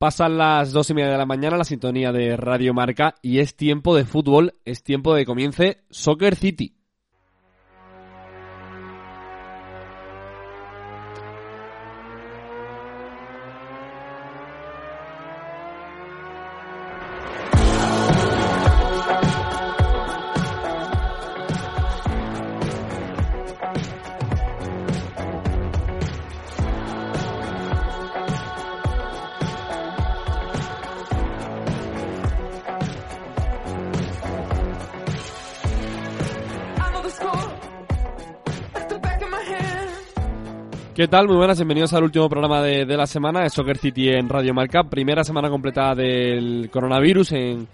Pasan las dos y media de la mañana, la sintonía de Radio Marca, y es tiempo de fútbol, es tiempo de comience Soccer City. Tal? Muy buenas, bienvenidos al último programa de, la semana de Soccer City en Radio Marca. Primera semana completa del coronavirus en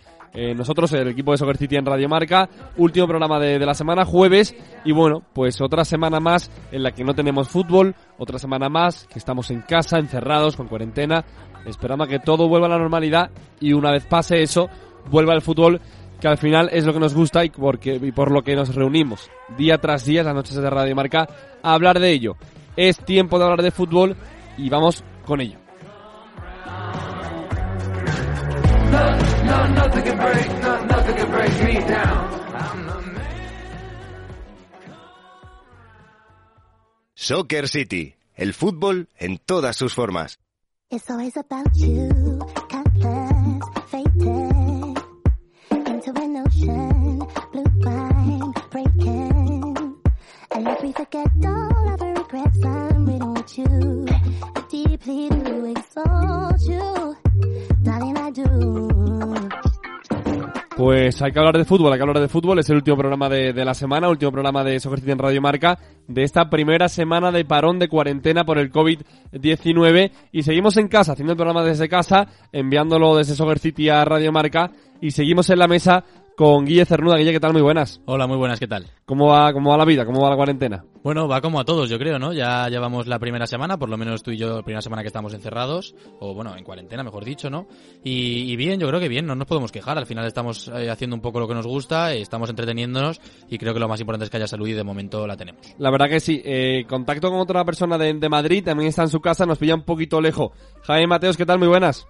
nosotros, el equipo de Soccer City en Radio Marca. Último programa de, la semana, jueves. Y bueno, pues otra semana más en la que no tenemos fútbol. Otra semana más que estamos en casa, encerrados, con cuarentena. Esperando a que todo vuelva a la normalidad. Y una vez pase eso, vuelva el fútbol que al final es lo que nos gusta y, porque, y por lo que nos reunimos día tras día, las noches de Radio Marca, a hablar de ello. Es tiempo de hablar de fútbol y vamos con ello. Soccer City, el fútbol en todas sus formas. Pues hay que hablar de fútbol, hay que hablar de fútbol. Es el último programa de, la semana, último programa de Soccer City en Radio Marca de esta primera semana de parón de cuarentena por el COVID-19. Y seguimos en casa, haciendo el programa desde casa, enviándolo desde Soccer City a Radio Marca. Y seguimos en la mesa con Guille Cernuda. Guille, ¿qué tal? Muy buenas. Hola, muy buenas, ¿qué tal? ¿Cómo va, cómo va la vida? ¿Cómo va la cuarentena? Bueno, va como a todos, yo creo, ¿no? Ya llevamos la primera semana, por lo menos tú y yo, la primera semana que estamos encerrados, o bueno, en cuarentena, mejor dicho, ¿no? Y, bien, yo creo que bien, no nos podemos quejar. Al final estamos eh, haciendo un poco lo que nos gusta, estamos entreteniéndonos y creo que lo más importante es que haya salud y de momento la tenemos. La verdad que sí. Eh, contacto con otra persona de, de Madrid, también está en su casa, nos pilla un poquito lejos. Jaime Mateos, ¿qué tal? Muy buenas.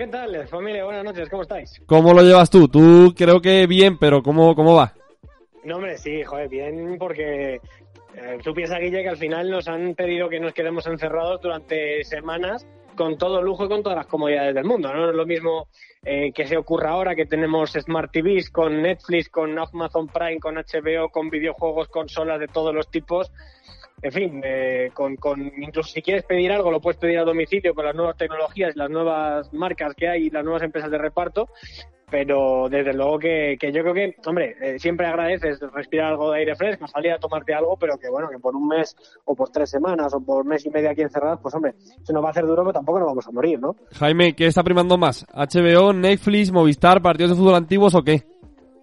¿Qué tal, familia? Buenas noches, ¿cómo estáis? ¿Cómo lo llevas tú? Tú creo que bien, pero ¿cómo, cómo va? No, hombre, sí, joder, bien, porque eh, tú piensas, Guille, que al final nos han pedido que nos quedemos encerrados durante semanas con todo lujo y con todas las comodidades del mundo. No es lo mismo eh, que se ocurra ahora que tenemos Smart TVs con Netflix, con Amazon Prime, con HBO, con videojuegos, consolas de todos los tipos en fin, eh, con, con, incluso si quieres pedir algo, lo puedes pedir a domicilio con las nuevas tecnologías, las nuevas marcas que hay las nuevas empresas de reparto. Pero desde luego que, que yo creo que, hombre, eh, siempre agradeces respirar algo de aire fresco, salir a tomarte algo, pero que bueno, que por un mes o por tres semanas o por mes y medio aquí encerrados, pues hombre, se nos va a hacer duro, pero tampoco nos vamos a morir, ¿no? Jaime, ¿qué está primando más? ¿HBO, Netflix, Movistar, partidos de fútbol antiguos o qué?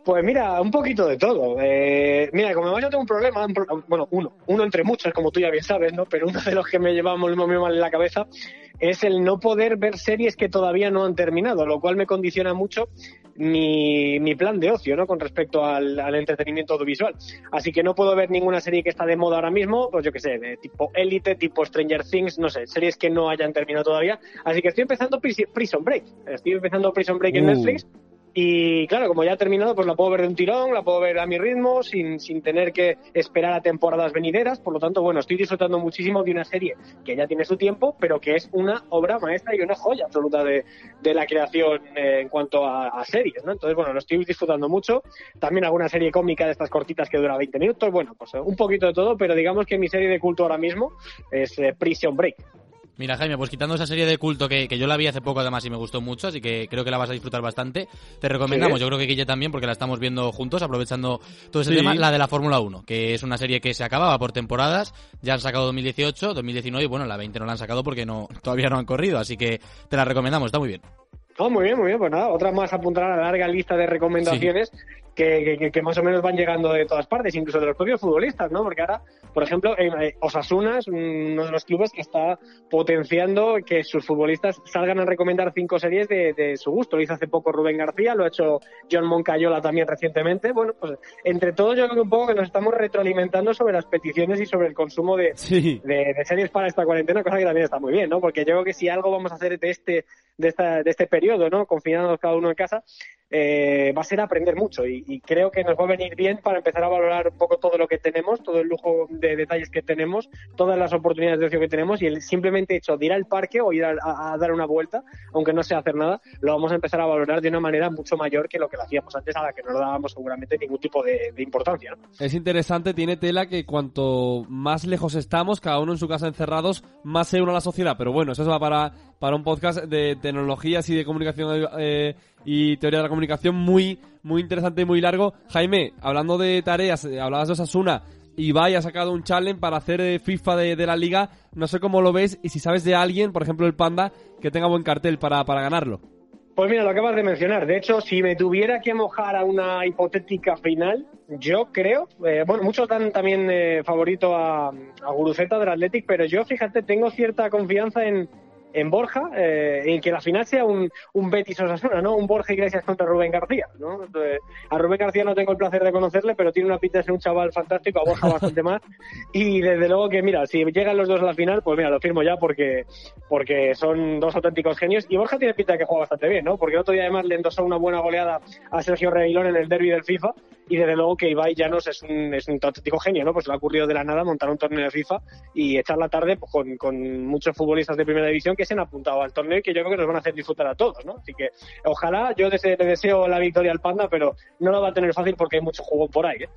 Pues mira, un poquito de todo. Eh, mira, como yo tengo un problema, bueno, uno, uno entre muchos, como tú ya bien sabes, ¿no? Pero uno de los que me lleva muy, muy mal en la cabeza es el no poder ver series que todavía no han terminado, lo cual me condiciona mucho mi, mi plan de ocio, ¿no? Con respecto al, al, entretenimiento audiovisual. Así que no puedo ver ninguna serie que está de moda ahora mismo, pues yo qué sé, de tipo Elite, tipo Stranger Things, no sé, series que no hayan terminado todavía. Así que estoy empezando Prison Break. Estoy empezando Prison Break en uh. Netflix y claro, como ya ha terminado, pues la puedo ver de un tirón, la puedo ver a mi ritmo, sin, sin tener que esperar a temporadas venideras. Por lo tanto, bueno, estoy disfrutando muchísimo de una serie que ya tiene su tiempo, pero que es una obra maestra y una joya absoluta de, de la creación eh, en cuanto a, series, ¿no? Entonces, bueno, lo estoy disfrutando mucho. También alguna serie cómica de estas cortitas que dura 20 minutos. Bueno, pues un poquito de todo, pero digamos que mi serie de culto ahora mismo es eh, Prison Break. Mira, Jaime, pues quitando esa serie de culto que, yo la vi hace poco además y me gustó mucho, así que creo que la vas a disfrutar bastante, te recomendamos, yo creo que Guille también, porque la estamos viendo juntos, aprovechando todo ese tema, la de la Fórmula 1, que es una serie que se acababa por temporadas, ya han sacado 2018, 2019 y bueno, la 20 no la han sacado porque no todavía no han corrido, así que te la recomendamos, está muy bien. Oh, muy bien, muy bien. Pues nada, otra más apuntar a la larga lista de recomendaciones que, que, más o menos van llegando de todas partes, incluso de los propios futbolistas, ¿no? Porque ahora, por ejemplo, eh, Osasuna es uno de los clubes que está potenciando que sus futbolistas salgan a recomendar cinco series de, de su gusto. Lo hizo hace poco Rubén García, lo ha hecho John Moncayola también recientemente. Bueno, pues entre todos yo creo un poco que nos estamos retroalimentando sobre las peticiones y sobre el consumo de, de, series para esta cuarentena, cosa que también está muy bien, ¿no? Porque yo creo que si algo vamos a hacer de este de, esta, de este periodo, ¿no? Confinados cada uno en casa, eh, va a ser aprender mucho y, creo que nos va a venir bien para empezar a valorar un poco todo lo que tenemos, todo el lujo de detalles que tenemos, todas las oportunidades de ocio que tenemos y el simplemente hecho de ir al parque o ir a, dar una vuelta, aunque no sea hacer nada, lo vamos a empezar a valorar de una manera mucho mayor que lo que lo hacíamos antes, a la que no le dábamos seguramente ningún tipo de, importancia. Es interesante, tiene tela que cuanto más lejos estamos, cada uno en su casa encerrados, más se une a la sociedad, pero bueno, eso va para, para un podcast de tecnologías y de comunicación eh, y teoría de la comunicación muy, muy interesante y muy largo. Jaime, hablando de tareas, eh, hablabas de Osasuna, Ibai ha sacado un challenge para hacer eh, FIFA de, la liga. No sé cómo lo ves y si sabes de alguien, por ejemplo el Panda, que tenga buen cartel para, para ganarlo. Pues mira, lo acabas de mencionar. De hecho, si me tuviera que mojar a una hipotética final, yo creo, eh, bueno, muchos dan también favorito a, a Guruceta del Athletic, pero yo, fíjate, tengo cierta confianza en, en Borja, eh, en que la final sea un, un Betis Osasuna, ¿no? Un Borja Iglesias contra Rubén García, ¿no? a Rubén García no tengo el placer de conocerle, pero tiene una pinta de ser un chaval fantástico, a Borja bastante más. Y desde luego que, mira, si llegan los dos a la final, pues mira, lo firmo ya porque, porque son dos auténticos genios. Y Borja tiene pinta de que juega bastante bien, ¿no? Porque el otro día además le endosó una buena goleada a Sergio Reguilón en el derby del FIFA y desde luego que Ibai Llanos es un, es un auténtico genio, ¿no? Pues le ha ocurrido de la nada montar un torneo de FIFA y echar la tarde pues, con, con, muchos futbolistas de primera división que se han apuntado al torneo y que yo creo que nos van a hacer disfrutar a todos, ¿no? Así que ojalá, yo le deseo la victoria al Panda, pero no lo va a tener fácil porque hay mucho juego por ahí, ¿eh?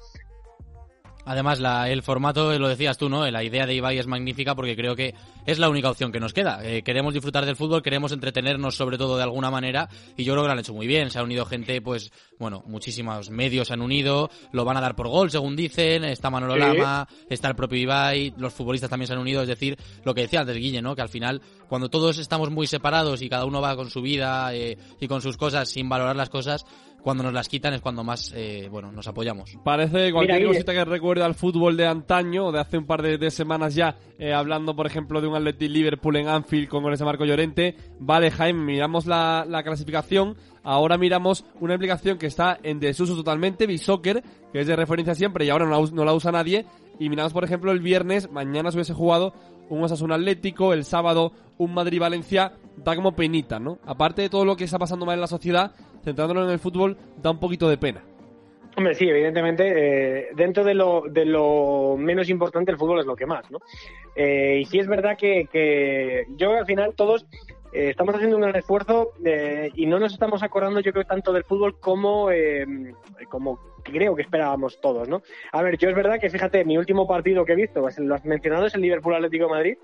Además, la, el formato, lo decías tú, ¿no? La idea de Ibai es magnífica porque creo que es la única opción que nos queda. Eh, queremos disfrutar del fútbol, queremos entretenernos sobre todo de alguna manera y yo creo que lo han hecho muy bien. Se ha unido gente, pues, bueno, muchísimos medios se han unido, lo van a dar por gol, según dicen, está Manolo Lama, está el propio Ibai, los futbolistas también se han unido, es decir, lo que decía antes Guille, ¿no? Que al final, cuando todos estamos muy separados y cada uno va con su vida eh, y con sus cosas sin valorar las cosas, cuando nos las quitan es cuando más eh, bueno nos apoyamos. Parece cualquier cosita que recuerde al fútbol de antaño, de hace un par de, semanas ya, eh, hablando por ejemplo de un Athletic Liverpool en Anfield con goles de Marco Llorente. Vale, Jaime, miramos la, clasificación. Ahora miramos una aplicación que está en desuso totalmente, Bisoccer, que es de referencia siempre y ahora no la, no la usa nadie. Y miramos, por ejemplo, el viernes, mañana se hubiese jugado un Osasuna Atlético, el sábado un Madrid-Valencia, da como penita, ¿no? Aparte de todo lo que está pasando mal en la sociedad, centrándonos en el fútbol, da un poquito de pena. Hombre, sí, evidentemente, eh, dentro de lo, de lo menos importante, el fútbol es lo que más, ¿no? Eh, y sí es verdad que, que yo al final todos eh, estamos haciendo un gran esfuerzo y no nos estamos acordando, yo creo, tanto del fútbol como, como creo que esperábamos todos, ¿no? A ver, yo es verdad que, fíjate, mi último partido que he visto, pues, lo has mencionado, es el Liverpool Atlético Madrid,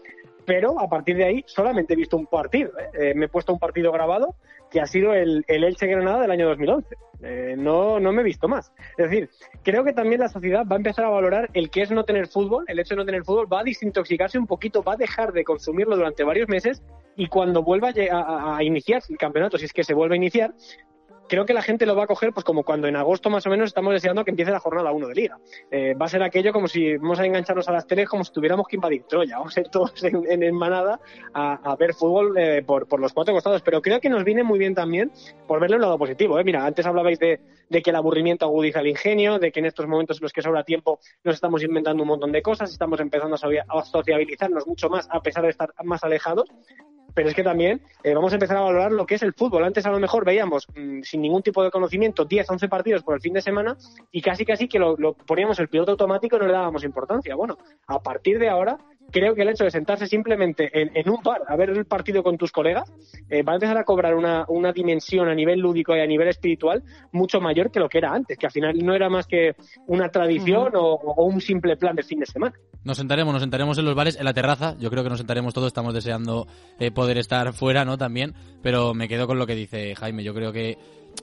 pero a partir de ahí solamente he visto un partido. ¿eh? Eh, me he puesto un partido grabado que ha sido el, el Elche Granada del año 2011. Eh, no, no me he visto más. Es decir, creo que también la sociedad va a empezar a valorar el que es no tener fútbol, el hecho de no tener fútbol, va a desintoxicarse un poquito, va a dejar de consumirlo durante varios meses y cuando vuelva a, a, iniciar el campeonato, si es que se vuelve a iniciar, creo que la gente lo va a coger pues como cuando en agosto más o menos estamos deseando que empiece la jornada 1 de liga. Eh, va a ser aquello como si vamos a engancharnos a las teles como si tuviéramos que invadir Troya. Vamos a ir todos en, en, manada a, ver fútbol eh, por, los cuatro costados. Pero creo que nos viene muy bien también por verle un lado positivo. ¿eh? Mira, antes hablabais de, de, que el aburrimiento agudiza el ingenio, de que en estos momentos en los que sobra tiempo nos estamos inventando un montón de cosas, estamos empezando a sociabilizarnos mucho más a pesar de estar más alejados pero es que también eh, vamos a empezar a valorar lo que es el fútbol. Antes a lo mejor veíamos mm, sin ningún tipo de conocimiento 10, 11 partidos por el fin de semana y casi casi que lo, poníamos el piloto automático y no le dábamos importancia. Bueno, a partir de ahora creo que el hecho de sentarse simplemente en, un par a ver el partido con tus colegas eh, va a empezar a cobrar una, una, dimensión a nivel lúdico y a nivel espiritual mucho mayor que lo que era antes, que al final no era más que una tradición o, un simple plan de fin de semana. Nos sentaremos, nos sentaremos en los bares, en la terraza, yo creo que nos sentaremos todos, estamos deseando eh, poder estar fuera, ¿no? También, pero me quedo con lo que dice Jaime, yo creo que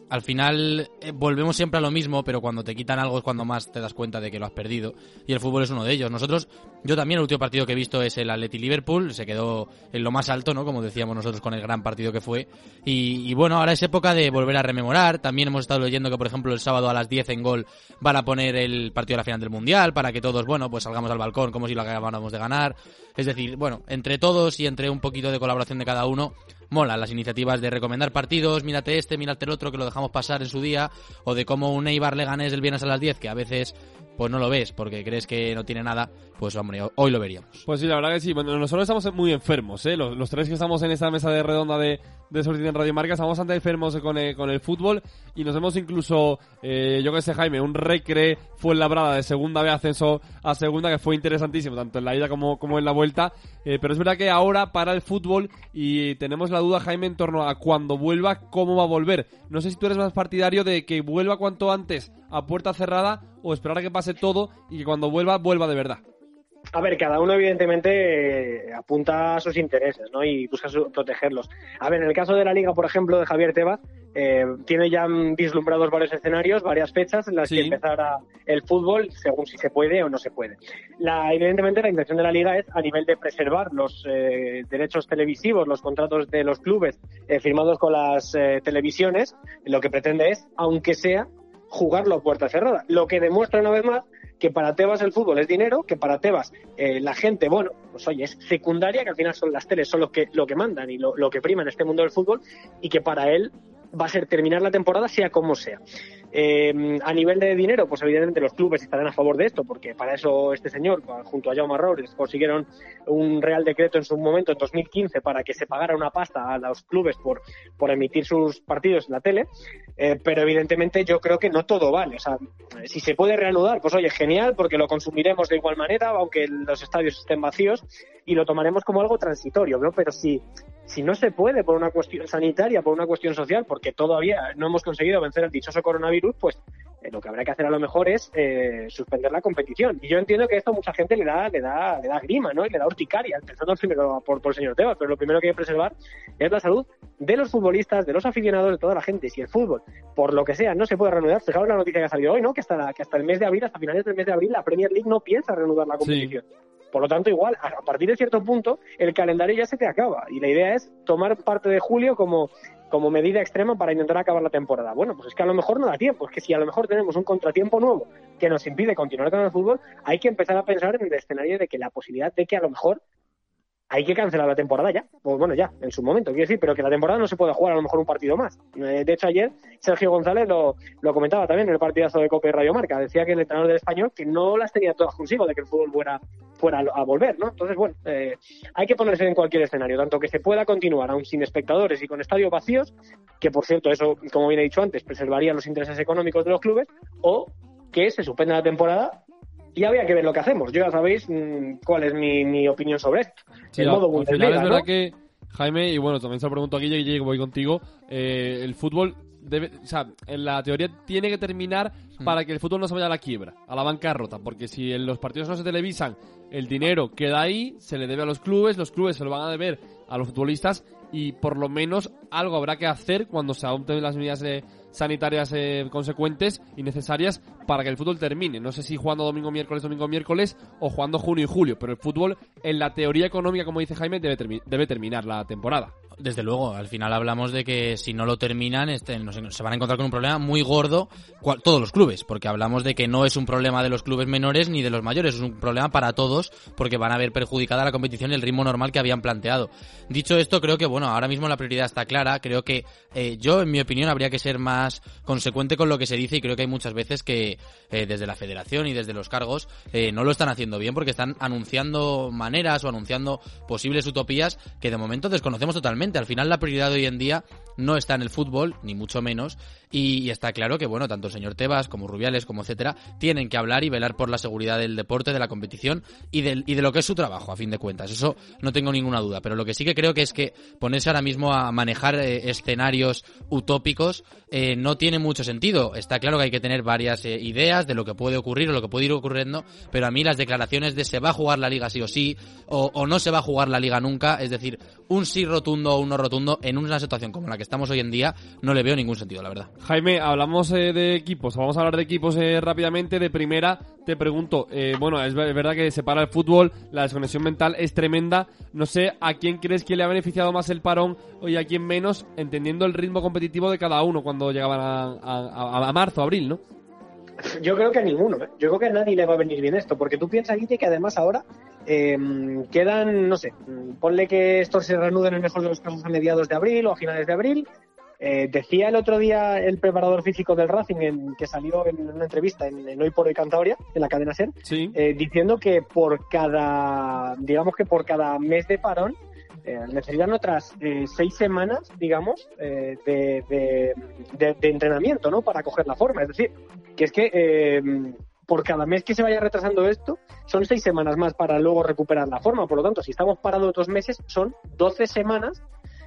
al final eh, volvemos siempre a lo mismo, pero cuando te quitan algo es cuando más te das cuenta de que lo has perdido. Y el fútbol es uno de ellos. Nosotros, yo también el último partido que he visto es el Atleti Liverpool, se quedó en lo más alto, ¿no? Como decíamos nosotros con el gran partido que fue. Y, bueno, ahora es época de volver a rememorar. También hemos estado leyendo que, por ejemplo, el sábado a las 10 en gol van a poner el partido de la final del Mundial para que todos, bueno, pues salgamos al balcón como si lo acabáramos de ganar. Es decir, bueno, entre todos y entre un poquito de colaboración de cada uno, mola las iniciativas de recomendar partidos, mírate este, mírate el otro, que lo dejamos pasar en su día, o de cómo un Eibar le ganes el viernes a las 10, que a veces pues no lo ves porque crees que no tiene nada, pues hombre, hoy lo veríamos. Pues sí, la verdad que sí. Bueno, nosotros estamos muy enfermos, ¿eh? Los, tres que estamos en esta mesa de redonda de, de Sortita en Radio Marca. Estamos antes enfermos con con el fútbol y nos vemos incluso, eh, yo que sé, Jaime, un recre fue en labrada de segunda vez ascenso a segunda que fue interesantísimo, tanto en la ida como, como en la vuelta. Eh, pero es verdad que ahora para el fútbol y tenemos la duda, Jaime, en torno a cuando vuelva, cómo va a volver. No sé si tú eres más partidario de que vuelva cuanto antes a puerta cerrada o esperar a que pase todo y que cuando vuelva, vuelva de verdad. A ver, cada uno evidentemente eh, apunta a sus intereses ¿no? y busca protegerlos. A ver, en el caso de la liga, por ejemplo, de Javier Tebas, eh, tiene ya vislumbrados varios escenarios, varias fechas en las que empezará el fútbol, según si se puede o no se puede. La, evidentemente, la intención de la liga es a nivel de preservar los eh, derechos televisivos, los contratos de los clubes firmados con las televisiones, lo que pretende es, aunque sea, jugarlo a puerta cerrada. Lo que demuestra una vez más que para Tebas el fútbol es dinero, que para Tebas eh, la gente, bueno, pues oye, es secundaria, que al final son las teles, son los que, lo que mandan y lo, que prima en este mundo del fútbol, y que para él va a ser terminar la temporada sea como sea. Eh, a nivel de dinero, pues evidentemente los clubes estarán a favor de esto, porque para eso este señor, junto a Jaume Robles, consiguieron un real decreto en su momento, en 2015, para que se pagara una pasta a los clubes por, por emitir sus partidos en la tele. Eh, pero evidentemente yo creo que no todo vale. O sea, si se puede reanudar, pues oye, genial, porque lo consumiremos de igual manera, aunque los estadios estén vacíos, y lo tomaremos como algo transitorio, ¿no? Pero si si no se puede por una cuestión sanitaria, por una cuestión social, porque todavía no hemos conseguido vencer el dichoso coronavirus, pues eh, lo que habrá que hacer a lo mejor es eh, suspender la competición. Y yo entiendo que esto a mucha gente le da, le da, le da grima, ¿no? Y le da urticaria, empezando primero por, por el señor Tebas, pero lo primero que hay que preservar es la salud de los futbolistas, de los aficionados, de toda la gente. Si el fútbol, por lo que sea, no se puede reanudar, fijaos la noticia que ha salido hoy, ¿no? Que hasta, que hasta el mes de abril, hasta finales del mes de abril, la Premier League no piensa reanudar la competición. Por lo tanto, igual, a partir de cierto punto, el calendario ya se te acaba. Y la idea es tomar parte de julio como, como medida extrema para intentar acabar la temporada. Bueno, pues es que a lo mejor no da tiempo. Es que si a lo mejor tenemos un contratiempo nuevo que nos impide continuar con el fútbol, hay que empezar a pensar en el escenario de que la posibilidad de que a lo mejor hay que cancelar la temporada ya. Pues bueno, ya, en su momento, quiero decir, pero que la temporada no se puede jugar a lo mejor un partido más. Eh, de hecho, ayer Sergio González lo, comentaba también en el partidazo de Copa y Radio Marca. Decía que el entrenador del español que no las tenía todas consigo de que el fútbol fuera, fuera a volver, ¿no? Entonces, bueno, eh, hay que ponerse en cualquier escenario, tanto que se pueda continuar aún sin espectadores y con estadios vacíos, que por cierto, eso, como bien he dicho antes, preservaría los intereses económicos de los clubes, o que se suspenda la temporada y había que ver lo que hacemos. Yo ya sabéis mm, cuál es mi, opinión sobre esto. el modo al final es verdad que, Jaime, y bueno, también se lo pregunto aquí, y voy contigo, eh, el fútbol debe, o sea, en la teoría tiene que terminar hmm. para que el fútbol no se vaya a la quiebra, a la bancarrota, porque si en los partidos no se televisan, el dinero queda ahí, se le debe a los clubes, los clubes se lo van a deber a los futbolistas y por lo menos algo habrá que hacer cuando se adopten las medidas de sanitarias eh, consecuentes y necesarias para que el fútbol termine. No sé si jugando domingo, miércoles, domingo, miércoles o jugando junio y julio, pero el fútbol en la teoría económica, como dice Jaime, debe, debe terminar la temporada. Desde luego, al final hablamos de que si no lo terminan este, se van a encontrar con un problema muy gordo todos los clubes, porque hablamos de que no es un problema de los clubes menores ni de los mayores, es un problema para todos porque van a ver perjudicada la competición y el ritmo normal que habían planteado. Dicho esto, creo que bueno, ahora mismo la prioridad está clara, creo que eh, yo en mi opinión habría que ser más consecuente con lo que se dice y creo que hay muchas veces que eh, desde la federación y desde los cargos eh, no lo están haciendo bien porque están anunciando maneras o anunciando posibles utopías que de momento desconocemos totalmente al final la prioridad hoy en día no está en el fútbol, ni mucho menos, y, está claro que, bueno, tanto el señor Tebas como Rubiales, como etcétera, tienen que hablar y velar por la seguridad del deporte, de la competición y, del, y de lo que es su trabajo, a fin de cuentas. Eso no tengo ninguna duda, pero lo que sí que creo que es que ponerse ahora mismo a manejar eh, escenarios utópicos eh, no tiene mucho sentido. Está claro que hay que tener varias eh, ideas de lo que puede ocurrir o lo que puede ir ocurriendo, pero a mí las declaraciones de se va a jugar la liga sí o sí, o, o no se va a jugar la liga nunca, es decir, un sí rotundo o un no rotundo en una situación como la que estamos hoy en día, no le veo ningún sentido, la verdad. Jaime, hablamos eh, de equipos, vamos a hablar de equipos eh, rápidamente. De primera, te pregunto, eh, bueno, es verdad que separa el fútbol, la desconexión mental es tremenda. No sé a quién crees que le ha beneficiado más el parón y a quién menos, entendiendo el ritmo competitivo de cada uno cuando llegaban a, a marzo, abril, ¿no? Yo creo que a ninguno. Yo creo que a nadie le va a venir bien esto, porque tú piensas, Guille, que además ahora eh, quedan, no sé, ponle que esto se reanude en el mejor de los casos a mediados de abril o a finales de abril. Eh, decía el otro día el preparador físico del Racing, en, que salió en una entrevista en, Hoy por Hoy Cantabria, en la cadena SER, eh, diciendo que por cada, digamos que por cada mes de parón, eh, necesitan otras seis semanas, digamos, eh, de, de, de, entrenamiento, ¿no? Para coger la forma. Es decir, que es que por cada mes que se vaya retrasando esto, son seis semanas más para luego recuperar la forma. Por lo tanto, si estamos parados dos meses, son 12 semanas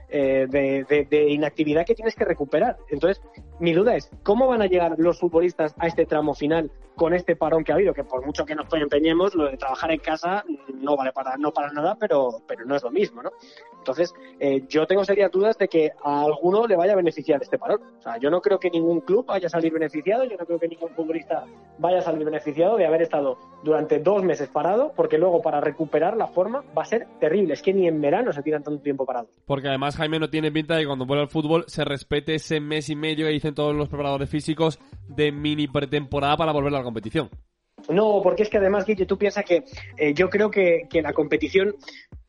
eh, de, inactividad que tienes que recuperar. Entonces, mi duda es, ¿cómo van a llegar los futbolistas a este tramo final con este parón que ha habido? Que por mucho que nos empeñemos, lo de trabajar en casa no vale para, no para nada, pero, pero no es lo mismo, ¿no? Entonces, eh, yo tengo serias dudas de que a alguno le vaya a beneficiar este parón. O sea, yo no creo que ningún club vaya a salir beneficiado, yo no creo que ningún futbolista vaya a salir beneficiado de haber estado durante dos meses parado, porque luego para recuperar la forma va a ser terrible. Es que ni en verano se tiran tanto tiempo parado. Porque además Jaime no tiene pinta de que cuando vuelva al fútbol se respete ese mes y medio que dicen todos los preparadores físicos de mini pretemporada para volver a la competición. No, porque es que además, Guille, tú piensas que eh, yo creo que, la competición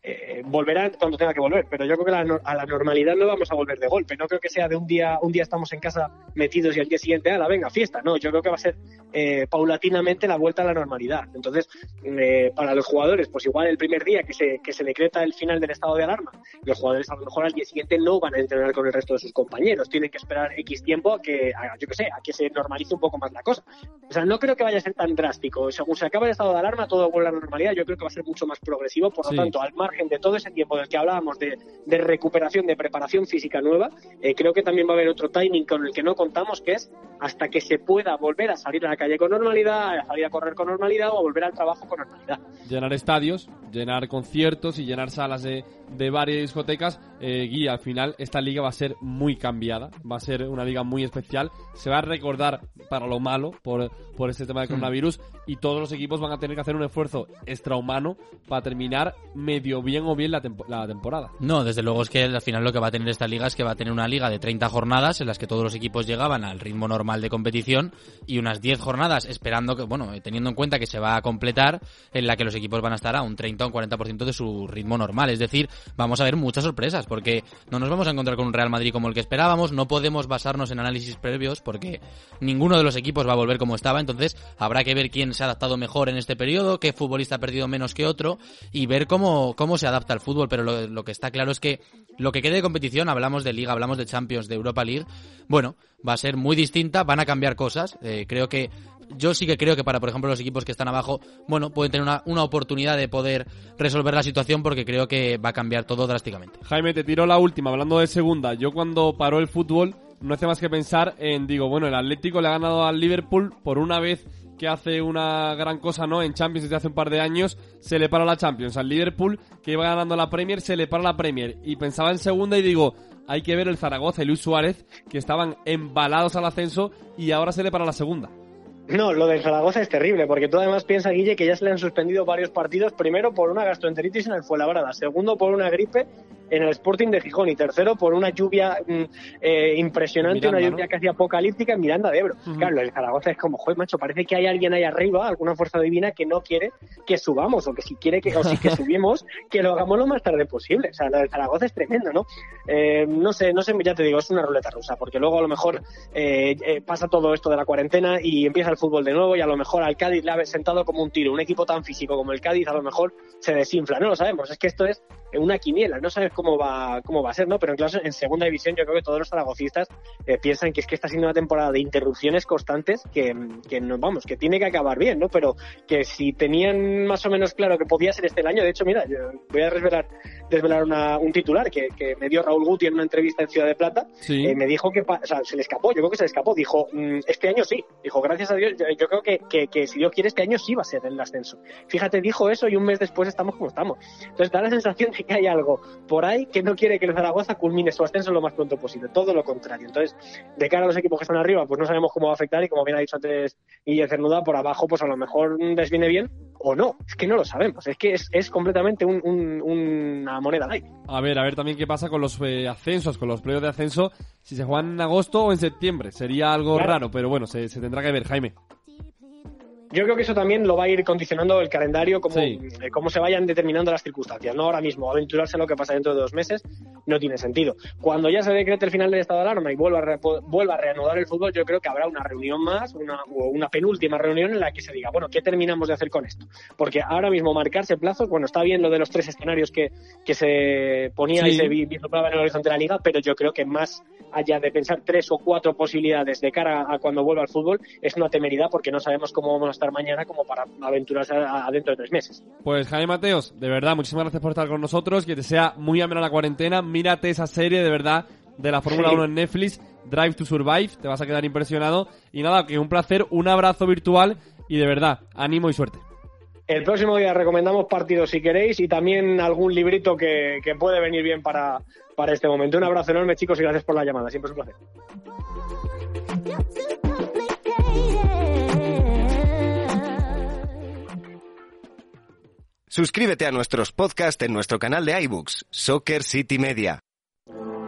eh, volverá cuando tenga que volver, pero yo creo que a la normalidad no vamos a volver de golpe. No creo que sea de un día, un día estamos en casa metidos y al día siguiente, a la venga, fiesta. No, yo creo que va a ser eh, paulatinamente la vuelta a la normalidad. Entonces, eh, para los jugadores, pues igual el primer día que se, que se decreta el final del estado de alarma, los jugadores a lo mejor al día siguiente no van a entrenar con el resto de sus compañeros. Tienen que esperar X tiempo a que, yo que sé, a que se normalice un poco más la cosa. O sea, no creo que vaya a ser tan drástico. Según se acaba el estado de alarma, todo vuelve a la normalidad. Yo creo que va a ser mucho más progresivo. Por lo tanto, al margen de todo ese tiempo del que hablábamos de, recuperación, de preparación física nueva, eh, creo que también va a haber otro timing con el que no contamos, que es hasta que se pueda volver a salir a la calle con normalidad, a salir a correr con normalidad o a volver al trabajo con normalidad. Llenar estadios, llenar conciertos y llenar salas de, de varias discotecas. Eh, Guía, al final esta liga va a ser muy cambiada, va a ser una liga muy especial. Se va a recordar para lo malo por, por este tema de coronavirus y todos los equipos van a tener que hacer un esfuerzo extrahumano para terminar medio bien o bien la, temporada. No, desde luego es que al final lo que va a tener esta liga es que va a tener una liga de 30 jornadas en las que todos los equipos llegaban al ritmo normal de competición y unas 10 jornadas esperando que, bueno, teniendo en cuenta que se va a completar en la que los equipos van a estar a un 30 o un 40% de su ritmo normal. Es decir, vamos a ver muchas sorpresas porque no nos vamos a encontrar con un Real Madrid como el que esperábamos, no podemos basarnos en análisis previos porque ninguno de los equipos va a volver como estaba, entonces habrá que ver quién se ha adaptado mejor en este periodo, qué futbolista ha perdido menos que otro y ver cómo, cómo se adapta al fútbol, pero lo, que está claro es que lo que quede de competición, hablamos de liga, hablamos de Champions, de Europa League, bueno, va a ser muy distinta, van a cambiar cosas, eh, creo que yo sí que creo que para, por ejemplo, los equipos que están abajo, bueno, pueden tener una, una, oportunidad de poder resolver la situación porque creo que va a cambiar todo drásticamente. Jaime, te tiro la última, hablando de segunda. Yo cuando paró el fútbol no hace más que pensar en, digo, bueno, el Atlético le ha ganado al Liverpool por una vez que hace una gran cosa, ¿no? En Champions desde hace un par de años se le para la Champions. Al Liverpool que iba ganando la Premier se le para la Premier. Y pensaba en segunda y digo, hay que ver el Zaragoza y Luis Suárez que estaban embalados al ascenso y ahora se le para la segunda. No, lo del Zaragoza es terrible, porque tú además piensas, Guille, que ya se le han suspendido varios partidos, primero por una gastroenteritis en el Fuenlabrada, segundo por una gripe en el Sporting de Gijón y tercero por una lluvia mm, eh, impresionante, una lluvia casi apocalíptica en Miranda de Ebro. Claro, el Zaragoza es como, joder, macho, parece que hay alguien ahí arriba, alguna fuerza divina que no quiere que subamos o que si quiere que, o si que subimos, que lo hagamos lo más tarde posible. O sea, lo del Zaragoza es tremendo, ¿no? Eh, no sé, no sé, ya te digo, es una ruleta rusa, porque luego a lo mejor eh, pasa todo esto de la cuarentena y empieza el fútbol de nuevo y a lo mejor al Cádiz le ha sentado como un tiro. Un equipo tan físico como el Cádiz a lo mejor se desinfla, no lo sabemos. Es que esto es una quiniela, no sabes cómo va, cómo va a ser, ¿no? Pero en, clase, en segunda división yo creo que todos los zaragocistas eh, piensan que es que está siendo una temporada de interrupciones constantes que, que no, vamos, que tiene que acabar bien, ¿no? Pero que si tenían más o menos claro que podía ser este el año, de hecho, mira, yo voy a desvelar, desvelar una, un titular que, que, me dio Raúl Guti en una entrevista en Ciudad de Plata, eh, me dijo que, o sea, se le escapó, yo creo que se le escapó, dijo, mm, este año sí, dijo, gracias a Dios, yo, creo que, que, que si Dios quiere este año sí va a ser el ascenso. Fíjate, dijo eso y un mes después estamos como estamos. Entonces da la sensación de que hay algo por ahí que no quiere que el Zaragoza culmine su ascenso lo más pronto posible, todo lo contrario. Entonces, de cara a los equipos que están arriba, pues no sabemos cómo va a afectar y como bien ha dicho antes Guille Cernuda, por abajo pues a lo mejor les viene bien o no, es que no lo sabemos, es que es, completamente una moneda ahí. A ver, a ver también qué pasa con los eh, ascensos, con los playos de ascenso, si se juegan en agosto o en septiembre, sería algo raro, pero bueno, se tendrá que ver, Jaime. Yo creo que eso también lo va a ir condicionando el calendario, como, eh, cómo se vayan determinando las circunstancias. No ahora mismo, aventurarse a lo que pasa dentro de dos meses, no tiene sentido. Cuando ya se decrete el final del estado de alarma y vuelva a, vuelva a reanudar el fútbol, yo creo que habrá una reunión más, una, o una penúltima reunión en la que se diga, bueno, ¿qué terminamos de hacer con esto? Porque ahora mismo marcarse plazo, bueno, está bien lo de los tres escenarios que, que se ponía y se vislumbraba en el horizonte de la liga, pero yo creo que más allá de pensar tres o cuatro posibilidades de cara a cuando vuelva al fútbol, es una temeridad porque no sabemos cómo vamos a estar mañana como para aventurarse adentro de tres meses. Pues Jaime Mateos, de verdad, muchísimas gracias por estar con nosotros, que te sea muy amena la cuarentena, mírate esa serie de verdad de la Fórmula 1 en Netflix, Drive to Survive, te vas a quedar impresionado. Y nada, que un placer, un abrazo virtual y de verdad, ánimo y suerte. El próximo día recomendamos partidos si queréis y también algún librito que, que puede venir bien para, para este momento. Un abrazo enorme, chicos, y gracias por la llamada. Siempre es un placer. Suscríbete a nuestros podcasts en nuestro canal de iBooks, Soccer City Media. Oh.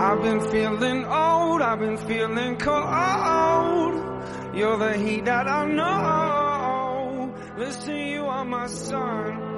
I've been feeling old, I've been feeling cold. You're the heat that I know. Listen, you are my sun.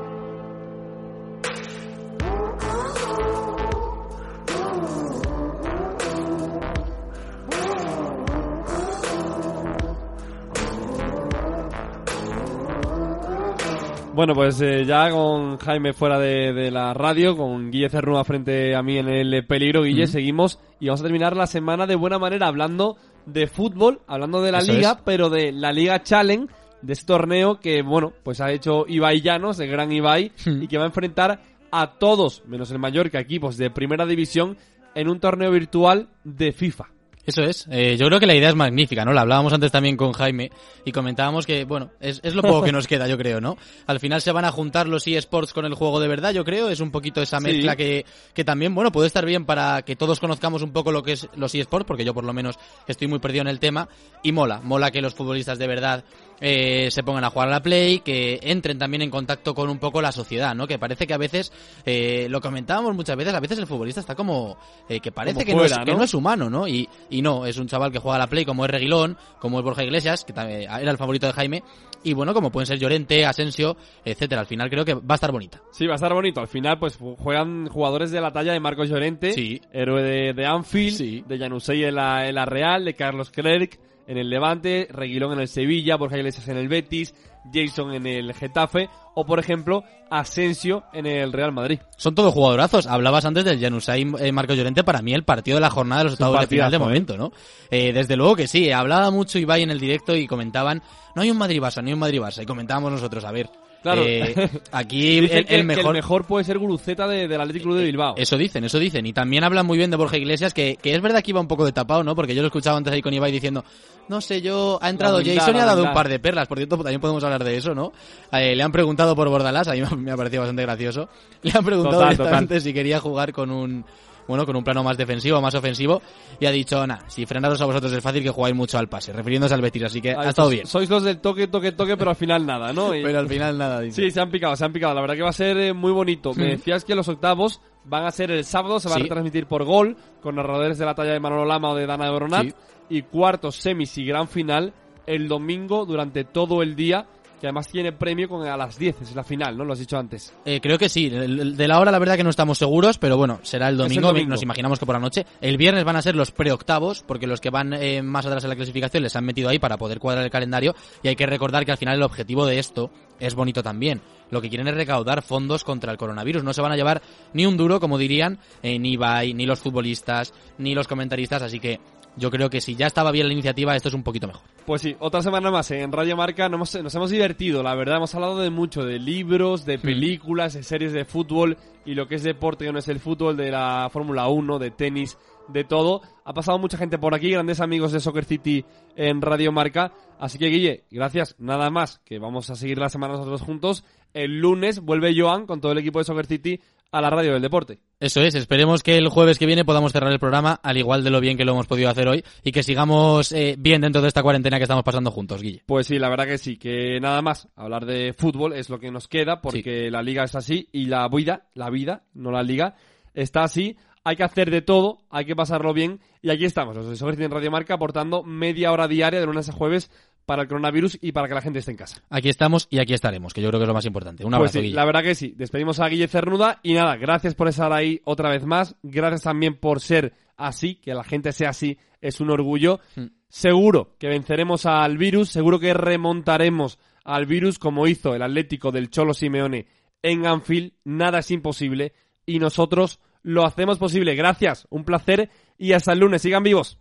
Bueno, pues eh, ya con Jaime fuera de, la radio, con Guille Cerrúa frente a mí en el peligro, Guille, seguimos y vamos a terminar la semana de buena manera hablando de fútbol, hablando de la liga, pero de la Liga Challenge, de este torneo que, bueno, pues ha hecho Ibai Llanos, el gran Ibai, y que va a enfrentar a todos, menos el Mallorca, equipos de primera división, en un torneo virtual de FIFA. Eso es. Eh, yo creo que la idea es magnífica, ¿no? La hablábamos antes también con Jaime y comentábamos que, bueno, es, es lo poco que nos queda, yo creo, ¿no? Al final se van a juntar los eSports con el juego de verdad, yo creo. Es un poquito esa mezcla que, que también, bueno, puede estar bien para que todos conozcamos un poco lo que es los eSports, porque yo por lo menos estoy muy perdido en el tema. Y mola, mola que los futbolistas de verdad eh, se pongan a jugar a la Play, que entren también en contacto con un poco la sociedad, ¿no? Que parece que a veces, eh, lo comentábamos muchas veces, a veces el futbolista está como, eh, que parece que, no es, que no es humano, ¿no? Y, y no, es un chaval que juega a la Play como es Reguilón, como es Borja Iglesias, que también era el favorito de Jaime, y bueno, como pueden ser Llorente, Asensio, etcétera. Al final creo que va a estar bonita. Sí, va a estar bonito. Al final, pues juegan jugadores de la talla de Marcos Llorente, héroe de, de Anfield, de Janusei en la, en la Real, de Carlos Clerc, en el Levante, Reguilón en el Sevilla, Borja Iglesias en el Betis, Jason en el Getafe o por ejemplo Asensio en el Real Madrid. Son todos jugadorazos. Hablabas antes del Janusay eh, Marco Llorente, para mí el partido de la jornada de los estados de final de momento, ¿no? Eh, desde luego que sí, hablaba mucho Ibai en el directo y comentaban, no hay un Madrid-Barça, no hay un Madrid-Barça, y comentábamos nosotros, a ver, Claro. Eh, aquí el, mejor... puede ser Guruceta de, del Atlético Club de Bilbao. Eso dicen, eso dicen. Y también hablan muy bien de Borja Iglesias, que, que es verdad que iba un poco de tapado, ¿no? Porque yo lo escuchaba antes ahí con Ibai diciendo, no sé, yo, ha entrado Jason y ha dado un par de perlas. Por cierto, también podemos hablar de eso, ¿no? Eh, le han preguntado por Bordalás, a mí me ha parecido bastante gracioso. Le han preguntado directamente si quería jugar con un bueno, con un plano más defensivo, más ofensivo, y ha dicho, nada, si frenaros a vosotros es fácil que jugáis mucho al pase, refiriéndose al Betis, así que ha estado bien. Sois los del toque, toque, toque, pero al final nada, ¿no? pero al final nada, dice. Sí, se han picado, se han picado, la verdad que va a ser eh, muy bonito. Me decías que los octavos van a ser el sábado, se va a retransmitir por gol, con narradores de la talla de Manolo Lama o de Dana Bronat, y cuartos, semis y gran final el domingo durante todo el día que además tiene premio con a las 10, es la final, ¿no? Lo has dicho antes. Eh, creo que sí. De la hora la verdad que no estamos seguros, pero bueno, será el domingo, Nos imaginamos que por la noche. El viernes van a ser los preoctavos, porque los que van eh, más atrás en la clasificación les han metido ahí para poder cuadrar el calendario. Y hay que recordar que al final el objetivo de esto es bonito también. Lo que quieren es recaudar fondos contra el coronavirus. No se van a llevar ni un duro, como dirían, eh, ni Ibai, ni los futbolistas, ni los comentaristas. Así que yo creo que si ya estaba bien la iniciativa, esto es un poquito mejor. Pues sí, otra semana más en Radio Marca nos hemos, nos hemos divertido, la verdad, hemos hablado de mucho, de libros, de mm. películas, de series de fútbol y lo que es deporte que no es el fútbol, de la Fórmula 1, de tenis, de todo. Ha pasado mucha gente por aquí, grandes amigos de Soccer City en Radio Marca. Así que Guille, gracias, nada más, que vamos a seguir la semana nosotros juntos. El lunes vuelve Joan con todo el equipo de Soccer City a la radio del deporte. Eso es, esperemos que el jueves que viene podamos cerrar el programa al igual de lo bien que lo hemos podido hacer hoy y que sigamos eh, bien dentro de esta cuarentena que estamos pasando juntos, Guille. Pues sí, la verdad que sí, que nada más, hablar de fútbol es lo que nos queda porque la liga es así y la vida, la vida, no la liga, está así. Hay que hacer de todo, hay que pasarlo bien. Y aquí estamos, los de en Radio Marca, aportando media hora diaria de lunes a jueves para el coronavirus y para que la gente esté en casa. Aquí estamos y aquí estaremos, que yo creo que es lo más importante. Un pues abrazo, sí, La verdad que sí. Despedimos a Guille Cernuda y nada, gracias por estar ahí otra vez más. Gracias también por ser así, que la gente sea así, es un orgullo. Mm. Seguro que venceremos al virus, seguro que remontaremos al virus como hizo el Atlético del Cholo Simeone en Anfield. Nada es imposible y nosotros lo hacemos posible. Gracias, un placer y hasta el lunes. Sigan vivos.